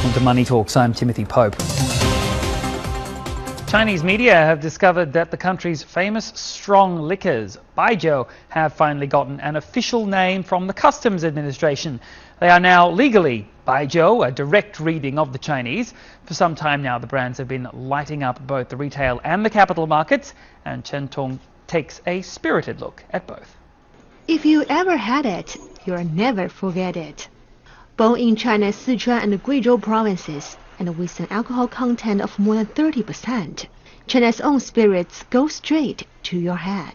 Welcome to Money Talks. I'm Timothy Pope. Chinese media have discovered that the country's famous strong liquors, Baijiu, have finally gotten an official name from the Customs Administration. They are now legally Baijiu, a direct reading of the Chinese. For some time now, the brands have been lighting up both the retail and the capital markets, and Chen Tong takes a spirited look at both. If you ever had it, you'll never forget it. Born in China's Sichuan and Guizhou provinces, and with an alcohol content of more than 30%, China's own spirits go straight to your head.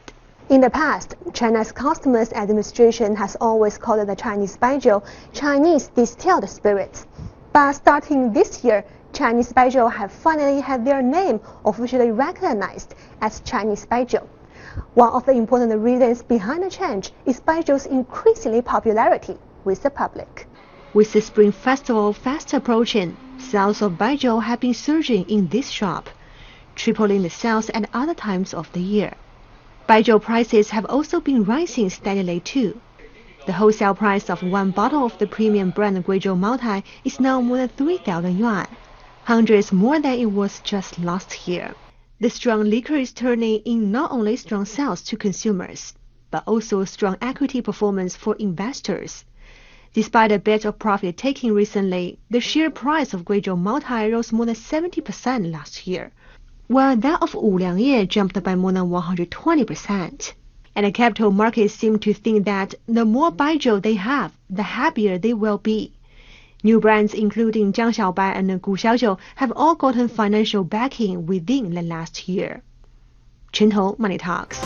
In the past, China's Customs Administration has always called the Chinese baijiu Chinese distilled spirits. But starting this year, Chinese baijiu have finally had their name officially recognized as Chinese baijiu. One of the important reasons behind the change is baijiu's increasingly popularity with the public. With the Spring Festival fast approaching, sales of baijiu have been surging in this shop, tripling the sales at other times of the year. Baijiu prices have also been rising steadily too. The wholesale price of one bottle of the premium brand Guizhou Maotai is now more than 3,000 yuan, hundreds more than it was just last year. The strong liquor is turning in not only strong sales to consumers, but also strong equity performance for investors. Despite a bit of profit taking recently, the share price of Guizhou Maotai rose more than 70% last year, while that of Wuliangye jumped by more than 120%. And the capital markets seem to think that the more baijiu they have, the happier they will be. New brands including Jiang Xiaobai and Gu Xiaojiu have all gotten financial backing within the last year. Chen Money Talks.